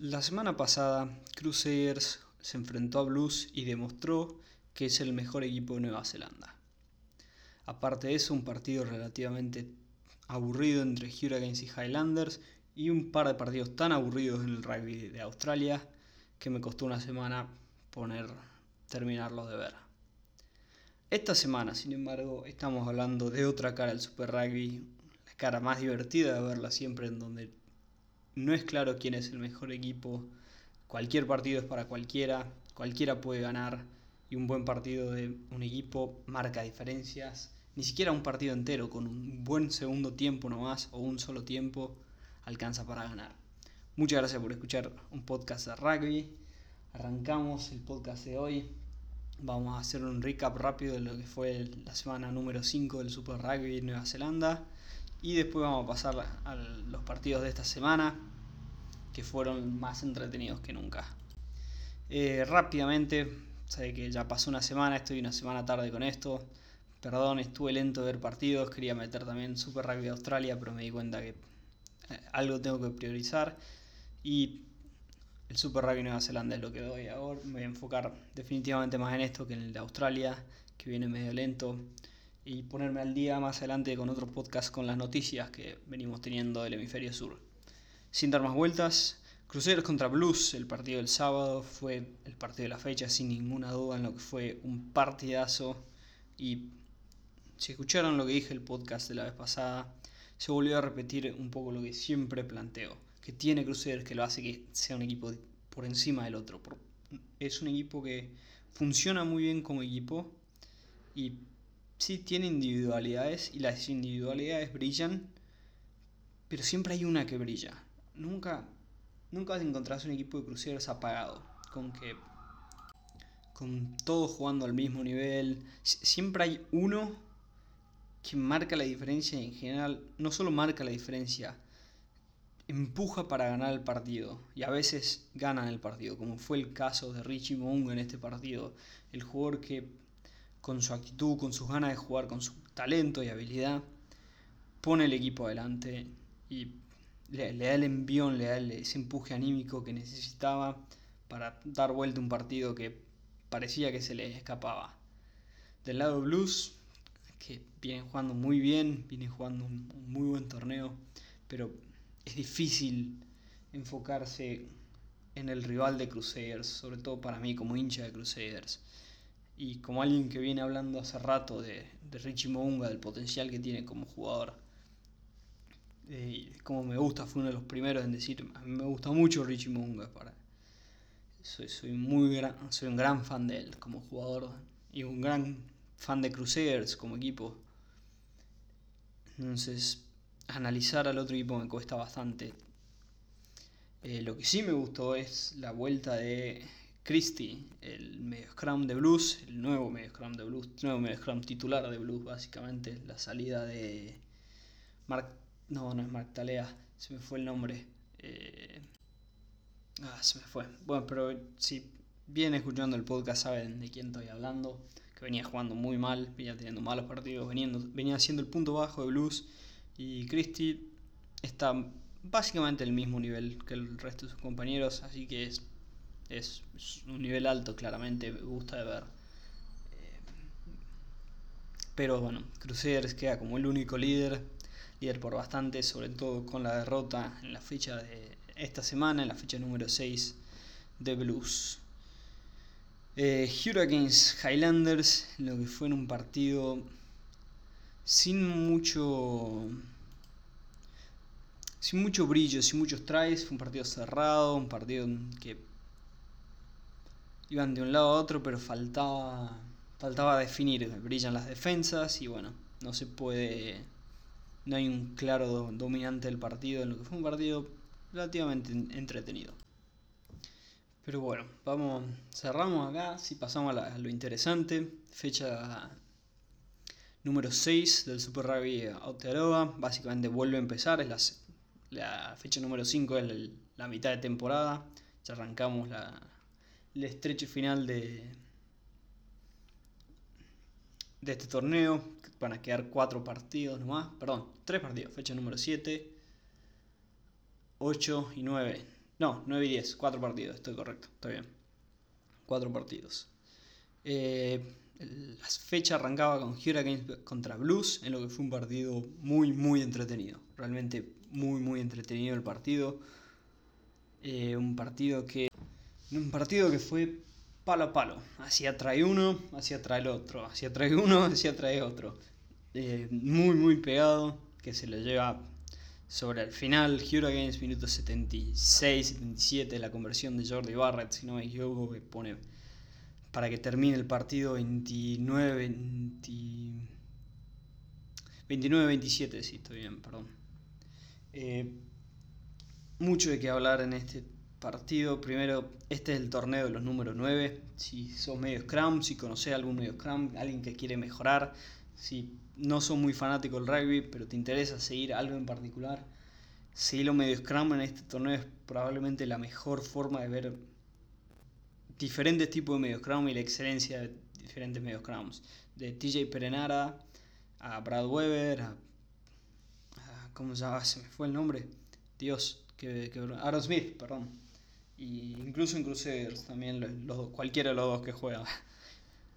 La semana pasada, Crusaders se enfrentó a Blues y demostró que es el mejor equipo de Nueva Zelanda. Aparte de eso, un partido relativamente aburrido entre Hurricanes y Highlanders y un par de partidos tan aburridos en el rugby de Australia que me costó una semana poner terminarlos de ver. Esta semana, sin embargo, estamos hablando de otra cara del Super Rugby, la cara más divertida de verla siempre en donde no es claro quién es el mejor equipo. Cualquier partido es para cualquiera, cualquiera puede ganar y un buen partido de un equipo marca diferencias. Ni siquiera un partido entero con un buen segundo tiempo nomás o un solo tiempo alcanza para ganar. Muchas gracias por escuchar un podcast de rugby. Arrancamos el podcast de hoy. Vamos a hacer un recap rápido de lo que fue la semana número 5 del Super Rugby Nueva Zelanda. Y después vamos a pasar a los partidos de esta semana, que fueron más entretenidos que nunca. Eh, rápidamente, sé que ya pasó una semana, estoy una semana tarde con esto. Perdón, estuve lento de ver partidos, quería meter también Super Rugby Australia, pero me di cuenta que eh, algo tengo que priorizar. Y el Super Rugby Nueva Zelanda es lo que doy ahora. Me voy a enfocar definitivamente más en esto que en el de Australia, que viene medio lento y ponerme al día más adelante con otro podcast con las noticias que venimos teniendo del hemisferio sur. Sin dar más vueltas, Cruceros contra Blues, el partido del sábado, fue el partido de la fecha sin ninguna duda en lo que fue un partidazo y si escucharon lo que dije el podcast de la vez pasada, se volvió a repetir un poco lo que siempre planteo, que tiene Cruceros que lo hace que sea un equipo por encima del otro. Es un equipo que funciona muy bien como equipo y sí tiene individualidades y las individualidades brillan, pero siempre hay una que brilla. Nunca, nunca vas a un equipo de cruceros apagado, con que con todos jugando al mismo nivel. Siempre hay uno que marca la diferencia en general. No solo marca la diferencia, empuja para ganar el partido. Y a veces ganan el partido, como fue el caso de Richie Mounga en este partido, el jugador que con su actitud, con sus ganas de jugar, con su talento y habilidad, pone el equipo adelante. Y le, da el envión, le da ese empuje anímico que necesitaba para dar vuelta a un partido que parecía que se le escapaba. Del lado Blues, que viene jugando muy bien, viene jugando un, un muy buen torneo, pero es difícil enfocarse en el rival de Crusaders, sobre todo para mí como hincha de Crusaders y como alguien que viene hablando hace rato de, de Richie Mounga, del potencial que tiene como jugador, como me gusta, fue uno de los primeros en decir, me gusta mucho Richie Mounga, para, soy, soy, muy gran, soy un gran fan de él como jugador y un gran fan de Crusaders como equipo. Entonces, analizar al otro equipo me cuesta bastante. Eh, lo que sí me gustó es la vuelta de Christie, el medio scrum de blues, el nuevo medio scrum de blues, nuevo medio scrum titular de blues, básicamente, la salida de Mark, no, no es Mark Talea, se me fue el nombre. Eh, ah, se me fue. Bueno, pero si vienen escuchando el podcast saben de quién estoy hablando, que venía jugando muy mal, venía teniendo malos partidos, venía siendo el punto bajo de blues y Christie está básicamente el mismo nivel que el resto de sus compañeros, así que es es, un nivel alto, claramente, me gusta de ver. Eh, pero bueno, Crusaders queda como el único líder, líder por bastante, sobre todo con la derrota en la fecha de esta semana, en la fecha número 6 de Blues. Eh, Hurricanes Highlanders, lo que fue en un partido sin mucho sin mucho brillo, sin muchos tries, fue un partido cerrado, un partido que iban de un lado a otro, pero faltaba, faltaba definir. Brillan las defensas y bueno, no se puede. No hay un claro dominante del partido, en lo que fue un partido relativamente entretenido. Pero bueno, vamos, cerramos acá, si pasamos a, lo interesante. Fecha número 6 del Super Rugby Aotearoa. Básicamente vuelve a empezar, es la, la fecha número 5, es la mitad de temporada. Ya arrancamos la, el estrecho final de, de este torneo. Van a quedar cuatro partidos nomás. Perdón, tres partidos. Fecha número 7, 8 y 9 No, 9 y 10, 4 partidos, estoy correcto, está bien. 4 partidos. Eh, la fecha arrancaba con Hurricanes contra Blues, en lo que fue un partido muy, muy entretenido. Realmente muy, muy entretenido el partido. Eh, un partido que. Un partido que fue palo a palo. Hacia trae uno, hacia trae el otro. Hacia trae uno, hacia trae otro. Eh, muy, muy pegado. Que se lo lleva sobre el final. Hurricanes, minuto 76, 77. La conversión de Jordi Barrett, si no me equivoco, que pone para que termine el partido 29, 29 27, sí, estoy bien, perdón. Eh, mucho de qué hablar en este partido. Primero, este es el torneo de los números 9. Si sos medio Scrum, si conoces algún medio Scrum, alguien que quiere mejorar, si no sos muy fanático del rugby, pero te interesa seguir algo en particular, seguirlo medio Scrum en este torneo es probablemente la mejor forma de ver diferentes tipos de medios Crown y la excelencia de diferentes medios Crowns. De TJ Perenara a Brad Weber, a, ¿Cómo se llama? Se me fue el nombre. Dios, que, que Aaron Smith, perdón. Y incluso en Crusaders también, los, cualquiera de los dos que juega.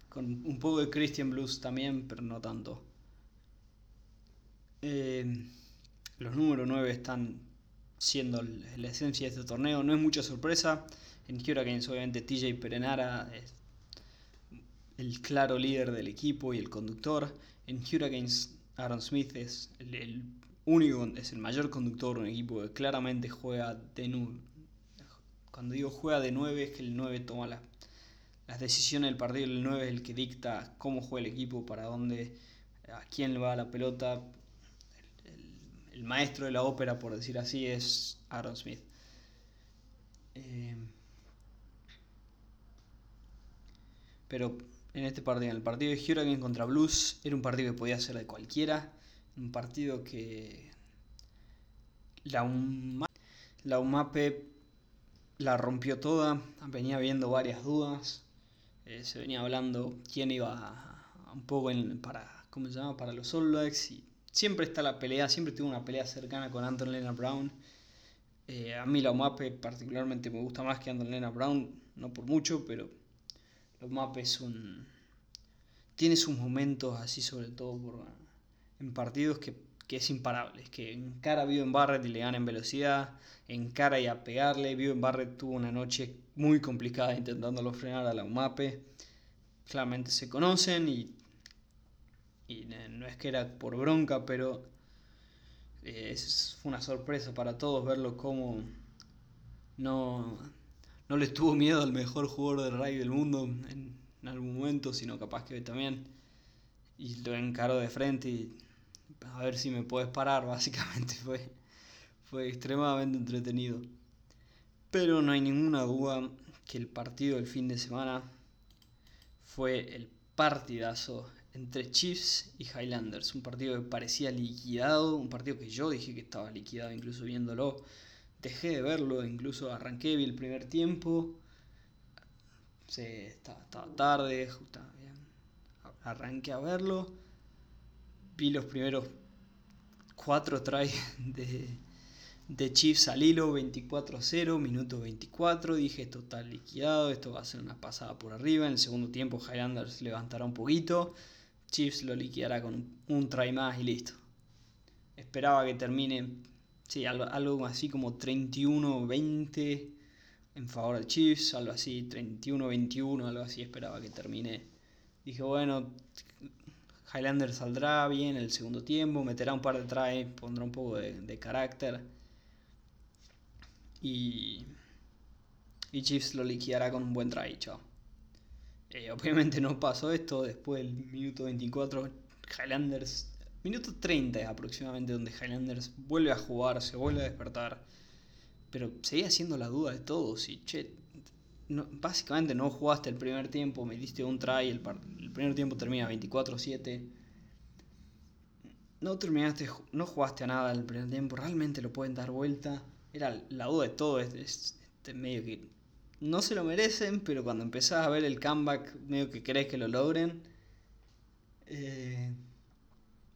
Con un poco de Christian Blues también, pero no tanto. Eh, los números 9 están siendo la esencia de este torneo. No es mucha sorpresa. En Hurricanes obviamente TJ Perenara es el claro líder del equipo y el conductor. En Hurricanes Aaron Smith es el, único, es el mayor conductor un equipo que claramente juega de 9. Cuando digo juega de 9 es que el 9 toma las decisiones del partido, el 9 es el que dicta cómo juega el equipo, para dónde, a quién le va la pelota. El, maestro de la ópera, por decir así, es Aaron Smith. Eh, Pero en este partido, en el partido de Hurricane contra Blues, era un partido que podía ser de cualquiera. Un partido que la, la UMAPE la rompió toda. Venía habiendo varias dudas. Eh, se venía hablando quién iba un poco para, ¿cómo se llama? para los All Blacks. Y siempre está la pelea, siempre tuvo una pelea cercana con Anton Lena Brown. Eh, a mí la UMAPE particularmente me gusta más que Anton Lena Brown, no por mucho, pero los mapas es un... Tiene sus momentos así, sobre todo por, en partidos que, que es imparable. Que en cara vio en Barrett y le gana en velocidad, en cara y a pegarle. En Barrett tuvo una noche muy complicada intentándolo frenar a la UMAPE. Claramente se conocen y, y no es que era por bronca, pero eh, es, una sorpresa para todos verlo como no no le tuvo miedo al mejor jugador de rugby del mundo en, algún momento, sino capaz que también. Y lo encaró de frente y a ver si me puedes parar, básicamente fue, fue extremadamente entretenido. Pero no hay ninguna duda que el partido del fin de semana fue el partidazo entre Chiefs y Highlanders. Un partido que parecía liquidado, un partido que yo dije que estaba liquidado incluso viéndolo dejé de verlo, incluso arranqué, vi el primer tiempo, se, estaba, tarde, arranqué a verlo, vi los primeros cuatro tries de, de Chiefs al hilo, 24-0, minuto 24, dije esto está liquidado, esto va a ser una pasada por arriba, en el segundo tiempo Highlanders levantará un poquito, Chiefs lo liquidará con un try más y listo. Esperaba que termine Sí, algo, así como 31-20 en favor de Chiefs, algo así, 31-21, algo así esperaba que termine. Dije, bueno, Highlander saldrá bien el segundo tiempo, meterá un par de tries, pondrá un poco de, carácter. Y, y Chiefs lo liquidará con un buen try, chao. Eh, obviamente no pasó esto, después del minuto 24 Highlanders Minuto 30 aproximadamente donde Highlanders vuelve a jugar, se vuelve a despertar. Pero seguía siendo la duda de todos. Y che, básicamente no jugaste el primer tiempo, metiste un try, el, el primer tiempo termina 24-7. No terminaste, no jugaste a nada el primer tiempo, realmente lo pueden dar vuelta. Era la duda de todo, es, este medio que no se lo merecen, pero cuando empezás a ver el comeback, medio que crees que lo logren. Eh,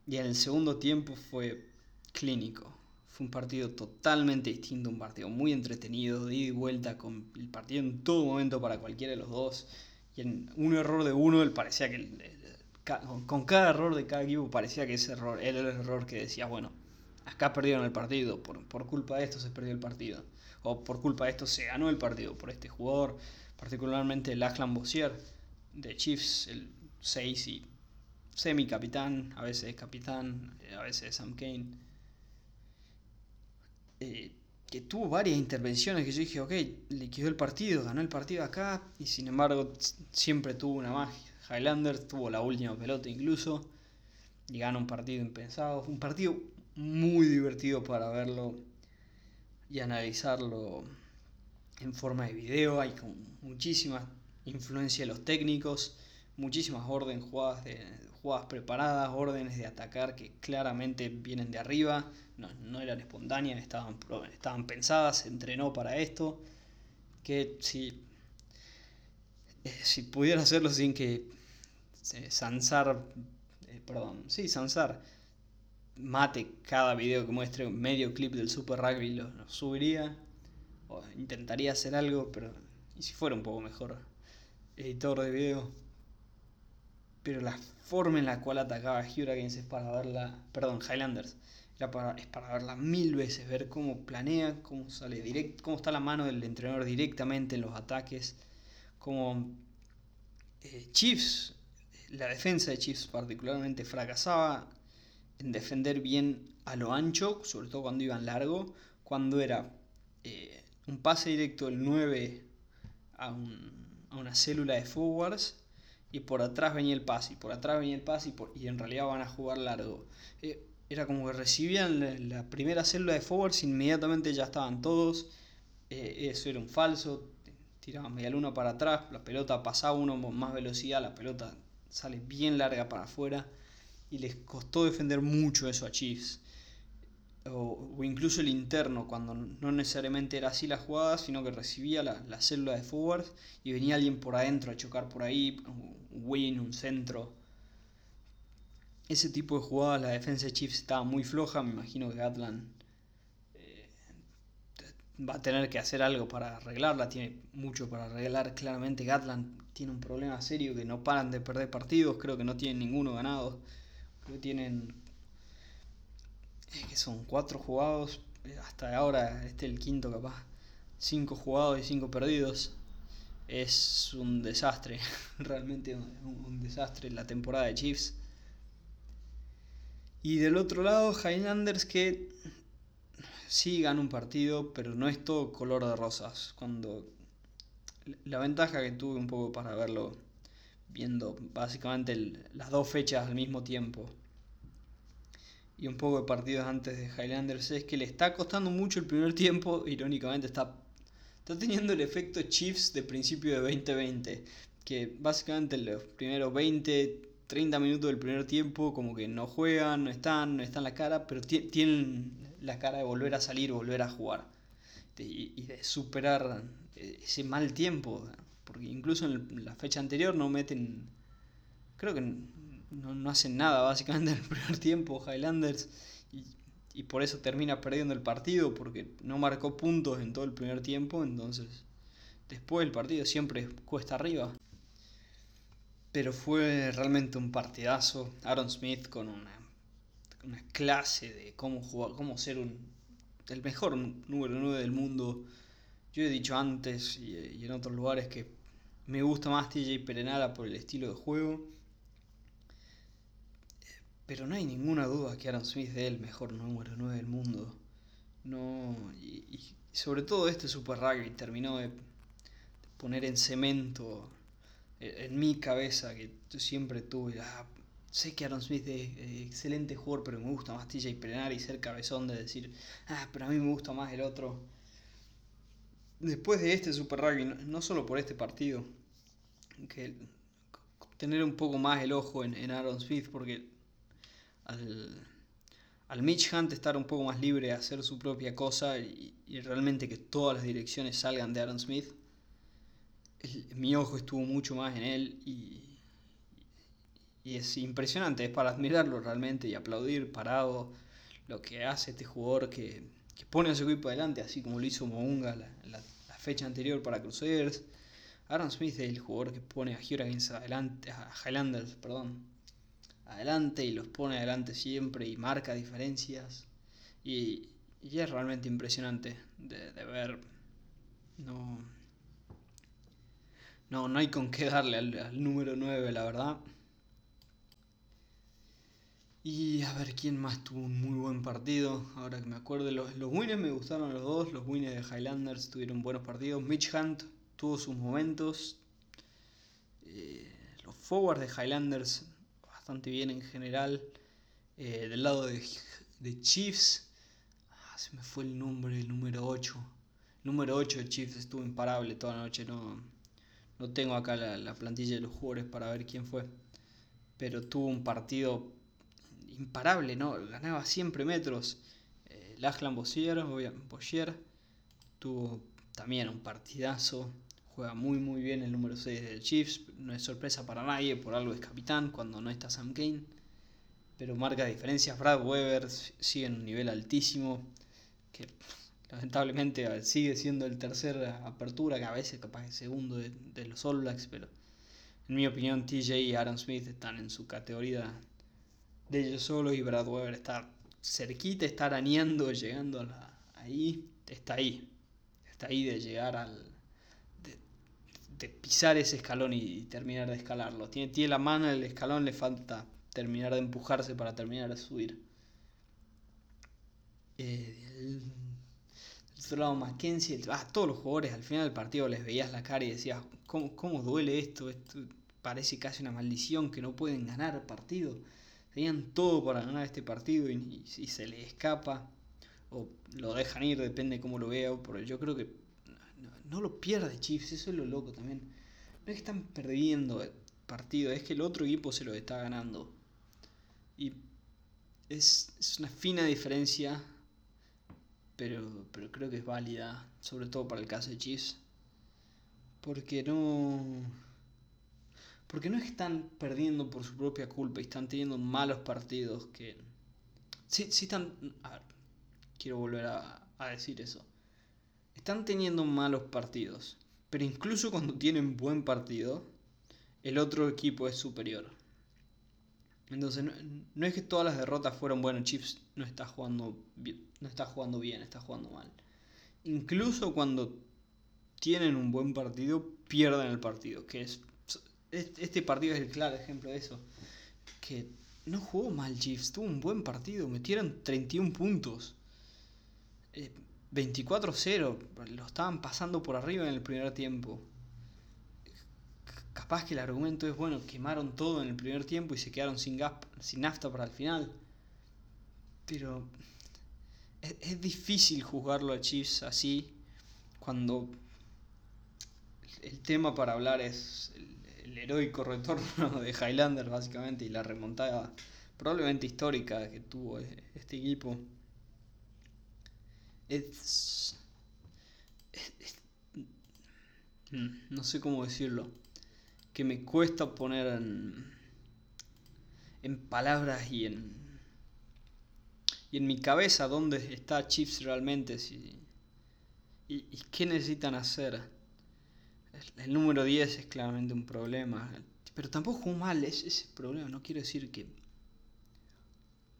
y en el segundo tiempo fue clínico. Fue un partido totalmente distinto, un partido muy entretenido, de ida y vuelta, con el partido en todo momento para cualquiera de los dos. Y en un error de uno, él parecía que con cada error de cada equipo parecía que ese error era el error que decía, bueno, acá perdieron el partido, por, por culpa de esto se perdió el partido. O por culpa de esto se ganó el partido, por este jugador, particularmente Lachlan Bossier de Chiefs, el 6 y semi-capitán, a veces capitán, a veces Sam Kane. Eh, que tuvo varias intervenciones que yo dije, ok, liquidó el partido, ganó el partido acá, y sin embargo siempre tuvo una magia. Highlander tuvo la última pelota incluso, y gana un partido impensado. Un partido muy divertido para verlo y analizarlo en forma de video. Hay muchísima influencia de los técnicos, muchísimas órdenes, jugadas, jugadas preparadas, órdenes de atacar que claramente vienen de arriba, no, eran espontáneas, estaban, estaban pensadas, se entrenó para esto. Que si, eh, si pudiera hacerlo sin que eh, Sansar, eh, perdón, sí, Sansar mate cada video que muestre un medio clip del Super Rugby lo, subiría o intentaría hacer algo pero y si fuera un poco mejor editor de video pero la forma en la cual atacaba Hurricanes es para verla perdón Highlanders para, es para verla mil veces ver cómo planea cómo sale cómo está la mano del entrenador directamente en los ataques cómo eh, Chiefs la defensa de Chiefs particularmente fracasaba en defender bien a lo ancho, sobre todo cuando iban largo, cuando era eh, un pase directo del 9 a, una célula de forwards y por atrás venía el pase, y por atrás venía el pase y, en realidad van a jugar largo. Eh, era como que recibían la, primera célula de forwards, inmediatamente ya estaban todos, eh, eso era un falso, tiraban media luna para atrás, la pelota pasaba uno con más velocidad, la pelota sale bien larga para afuera y les costó defender mucho eso a Chiefs. O, incluso el interno, cuando no necesariamente era así la jugada, sino que recibía la, célula de forward y venía alguien por adentro a chocar por ahí, un win, un centro. Ese tipo de jugadas, la defensa de Chiefs estaba muy floja, me imagino que Gatland eh, va a tener que hacer algo para arreglarla, tiene mucho para arreglar, claramente Gatland tiene un problema serio que no paran de perder partidos, creo que no tienen ninguno ganado que tienen. Que son cuatro jugados. Eh, hasta ahora, este es el quinto capaz. Cinco jugados y cinco perdidos. Es un desastre. Realmente un, desastre la temporada de Chiefs. Y del otro lado, Highlanders que sí gana un partido, pero no es todo color de rosas. Cuando la ventaja que tuve un poco para verlo viendo básicamente las dos fechas al mismo tiempo y un poco de partidos antes de Highlanders es que le está costando mucho el primer tiempo, irónicamente está, está teniendo el efecto Chiefs de principio de 2020, que básicamente los primeros 20, 30 minutos del primer tiempo como que no juegan, no están, no están la cara, pero tienen la cara de volver a salir, volver a jugar y de superar ese mal tiempo porque incluso en la fecha anterior no meten, creo que no, hacen nada básicamente en el primer tiempo Highlanders y, y, por eso termina perdiendo el partido porque no marcó puntos en todo el primer tiempo, entonces después el partido siempre cuesta arriba. Pero fue realmente un partidazo. Aaron Smith con una, una clase de cómo jugar, cómo ser un, el mejor número 9 del mundo. Yo he dicho antes y en otros lugares que me gusta más TJ Perenara por el estilo de juego. Pero no hay ninguna duda que Aaron Smith es el mejor número 9 del mundo. No, y, sobre todo este Super Rugby terminó de poner en cemento en, mi cabeza que yo siempre tuve. Ah, sé que Aaron Smith es, excelente jugador, pero me gusta más TJ Perenara y ser cabezón de decir, ah, pero a mí me gusta más el otro después de este Super Rugby, no, solo por este partido, que tener un poco más el ojo en, Aaron Smith, porque al, al, Mitch Hunt estar un poco más libre hacer su propia cosa y, realmente que todas las direcciones salgan de Aaron Smith, mi ojo estuvo mucho más en él y, y es impresionante, es para admirarlo realmente y aplaudir parado lo que hace este jugador que, pone a su equipo adelante, así como lo hizo Mounga la, la, fecha anterior para Crusaders. Aaron Smith es el jugador que pone a Hurricanes adelante, a Highlanders, perdón, adelante y los pone adelante siempre y marca diferencias. Y, es realmente impresionante de, ver. No, no, no hay con qué darle al, número 9, la verdad. Y a ver quién más tuvo un muy buen partido. Ahora que me acuerdo, los, los me gustaron los dos. Los winners de Highlanders tuvieron buenos partidos. Mitch Hunt tuvo sus momentos. Eh, los forwards de Highlanders bastante bien en general. Eh, del lado de, Chiefs, ah, se me fue el nombre, el número 8. El número 8 de Chiefs estuvo imparable toda la noche. No, no tengo acá la, la plantilla de los jugadores para ver quién fue. Pero tuvo un partido imparable, ¿no? Ganaba siempre metros. Eh, Lachlan Bossier, Bossier tuvo también un partidazo. Juega muy muy bien el número 6 del Chiefs. No es sorpresa para nadie, por algo es capitán cuando no está Sam Kane. Pero marca diferencias. Brad Weber sigue en un nivel altísimo. Que lamentablemente sigue siendo el tercer apertura, que a veces capaz el segundo de, de los All Blacks. Pero en mi opinión TJ y Aaron Smith están en su categoría de ellos solo y Brad Weber está cerquita, está arañando, llegando ahí, está ahí, está ahí de llegar al, de, pisar ese escalón y, terminar de escalarlo. Tiene, tiene la mano en el escalón, le falta terminar de empujarse para terminar de subir. Eh, lado Mackenzie, ah, todos los jugadores al final del partido les veías la cara y decías, ¿cómo, cómo duele esto? Esto parece casi una maldición que no pueden ganar partido tenían todo para ganar este partido y, si se le escapa o lo dejan ir, depende cómo lo vea. Pero yo creo que no, lo pierde Chiefs, eso es lo loco también. No es que están perdiendo partido, es que el otro equipo se lo está ganando. Y es, una fina diferencia, pero, pero creo que es válida, sobre todo para el caso de Chiefs. Porque no porque no están perdiendo por su propia culpa y están teniendo malos partidos que... Sí, sí están... A ver, quiero volver a, decir eso. Están teniendo malos partidos, pero incluso cuando tienen buen partido, el otro equipo es superior. Entonces, no, es que todas las derrotas fueron, bueno, Chiefs no está jugando bien, no está jugando bien, está jugando mal. Incluso cuando tienen un buen partido, pierden el partido, que es este partido es el claro ejemplo de eso. Que no jugó mal Chiefs, tuvo un buen partido, metieron 31 puntos. 24-0, eh, lo estaban pasando por arriba en el primer tiempo. Capaz que el argumento es, bueno, quemaron todo en el primer tiempo y se quedaron sin, gas, sin nafta para el final. Pero es, es difícil juzgarlo a Chiefs así cuando el tema para hablar es el heroico retorno de Highlander básicamente y la remontada probablemente histórica que tuvo este equipo. Es, no sé cómo decirlo, que me cuesta poner en, en palabras y en, y en mi cabeza dónde está Chiefs realmente y qué necesitan hacer el número 10 es claramente un problema. Pero tampoco jugó mal, es ese problema. No quiero decir que.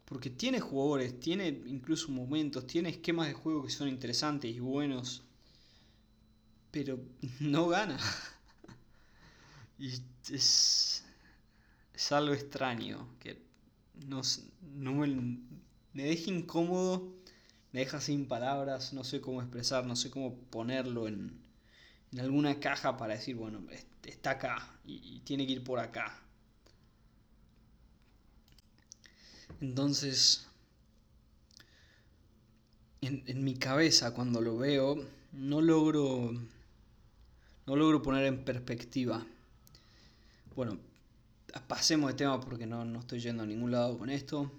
Porque tiene jugadores, tiene incluso momentos, tiene esquemas de juego que son interesantes y buenos. Pero no gana. y es. Es algo extraño. Que no, no me, deja incómodo, me deja sin palabras, no sé cómo expresar, no sé cómo ponerlo en, en alguna caja para decir, bueno, está acá y, tiene que ir por acá. Entonces, en, en, mi cabeza cuando lo veo, no logro, no logro poner en perspectiva. Bueno, pasemos de tema porque no, no estoy yendo a ningún lado con esto.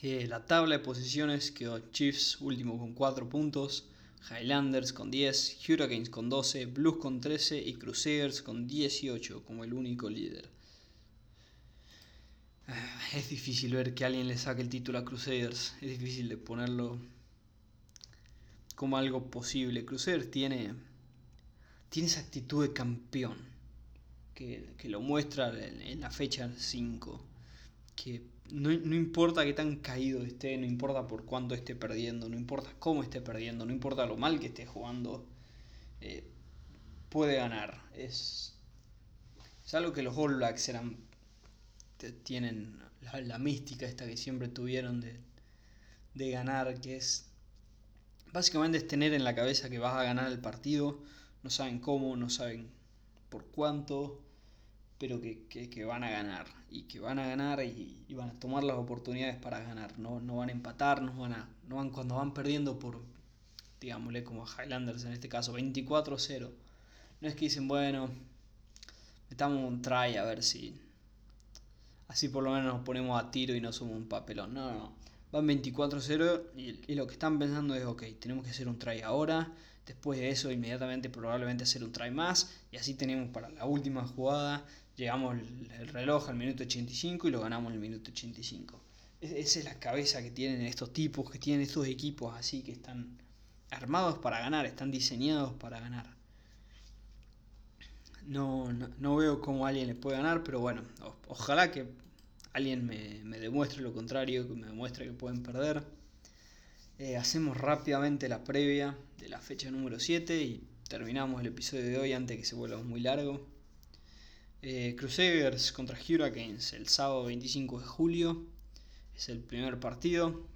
La tabla de posiciones quedó Chiefs último con 4 puntos. Highlanders con 10, Hurricanes con 12, Blues con 13 y Crusaders con 18 como el único líder. es difícil ver que alguien le saque el título a Crusaders. Es difícil de ponerlo como algo posible. Crusaders tiene, tiene esa actitud de campeón que, lo muestra en, la fecha 5. Que no, importa qué tan caído esté, no importa por cuánto esté perdiendo, no importa cómo esté perdiendo, no importa lo mal que esté jugando, eh, puede ganar. Es, es algo que los All Blacks eran, tienen la, mística esta que siempre tuvieron de, de ganar, que es básicamente es tener en la cabeza que vas a ganar el partido, no saben cómo, no saben por cuánto, pero que, van a ganar y que van a ganar y, van a tomar las oportunidades para ganar, no, no van a empatar, no van no van cuando van perdiendo por, digámosle como Highlanders en este caso, 24-0. No es que dicen, bueno, metamos un try a ver si así por lo menos nos ponemos a tiro y no somos un papelón. No, no, Van 24-0 y, y, lo que están pensando es, ok, tenemos que hacer un try ahora. Después de eso, inmediatamente probablemente hacer un try más. Y así tenemos para la última jugada llegamos el, reloj al minuto 85 y lo ganamos en el minuto 85. esa es la cabeza que tienen estos tipos, que tienen estos equipos así, que están armados para ganar, están diseñados para ganar. No, no, veo cómo alguien les puede ganar, pero bueno, ojalá que alguien me, demuestre lo contrario, que me demuestre que pueden perder. Eh, hacemos rápidamente la previa de la fecha número 7 y terminamos el episodio de hoy antes que se vuelva muy largo. Eh, Crusaders contra Hurricanes el sábado 25 de julio. Es el primer partido.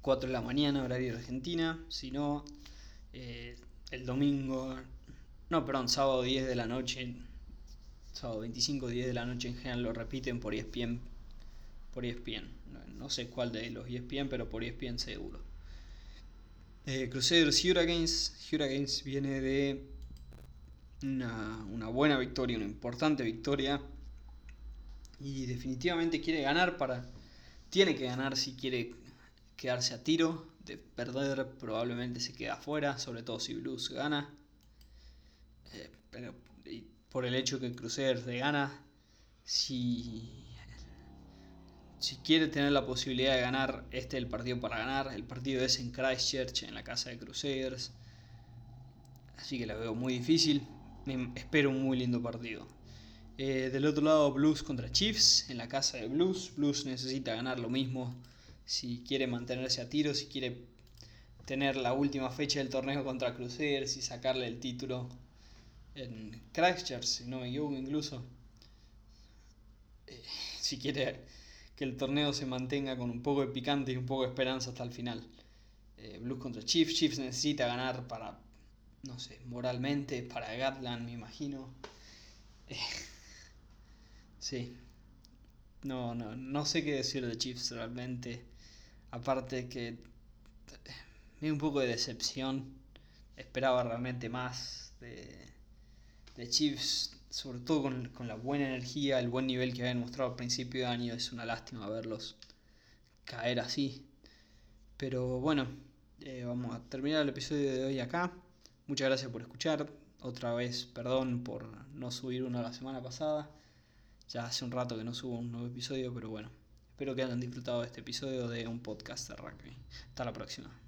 4 de la mañana, horario de Argentina. Si no, eh, el domingo. No, perdón, sábado 10 de la noche. Sábado 25, 10 de la noche en general lo repiten por ESPN. Por ESPN. No, sé cuál de los ESPN, pero por ESPN seguro. Eh, Crusaders Hurricanes. Hurricanes viene de una, buena victoria, una importante victoria. Y definitivamente quiere ganar para. Tiene que ganar si quiere quedarse a tiro. De perder probablemente se queda afuera, sobre todo si Blues gana. Eh, pero por el hecho que Crusaders de gana, si, si quiere tener la posibilidad de ganar, este es el partido para ganar. El partido es en Christchurch, en la casa de Crusaders. Así que la veo muy difícil espero un muy lindo partido. Eh, del otro lado, Blues contra Chiefs, en la casa de Blues. Blues necesita ganar lo mismo si quiere mantenerse a tiro, si quiere tener la última fecha del torneo contra Crusaders y sacarle el título en Christchurch, si no me equivoco incluso. Eh, si quiere que el torneo se mantenga con un poco de picante y un poco de esperanza hasta el final. Eh, Blues contra Chiefs. Chiefs necesita ganar para no sé, moralmente para Gatland, me imagino. Eh, sí. No, no, no sé qué decir de Chiefs realmente. Aparte que me un poco de decepción. Esperaba realmente más de, de Chiefs, sobre todo con, con, la buena energía, el buen nivel que habían mostrado al principio de año. Es una lástima verlos caer así. Pero bueno, eh, vamos a terminar el episodio de hoy acá. Muchas gracias por escuchar. Otra vez, perdón por no subir uno la semana pasada. Ya hace un rato que no subo un nuevo episodio, pero bueno. Espero que hayan disfrutado de este episodio de un podcast de rugby. Hasta la próxima.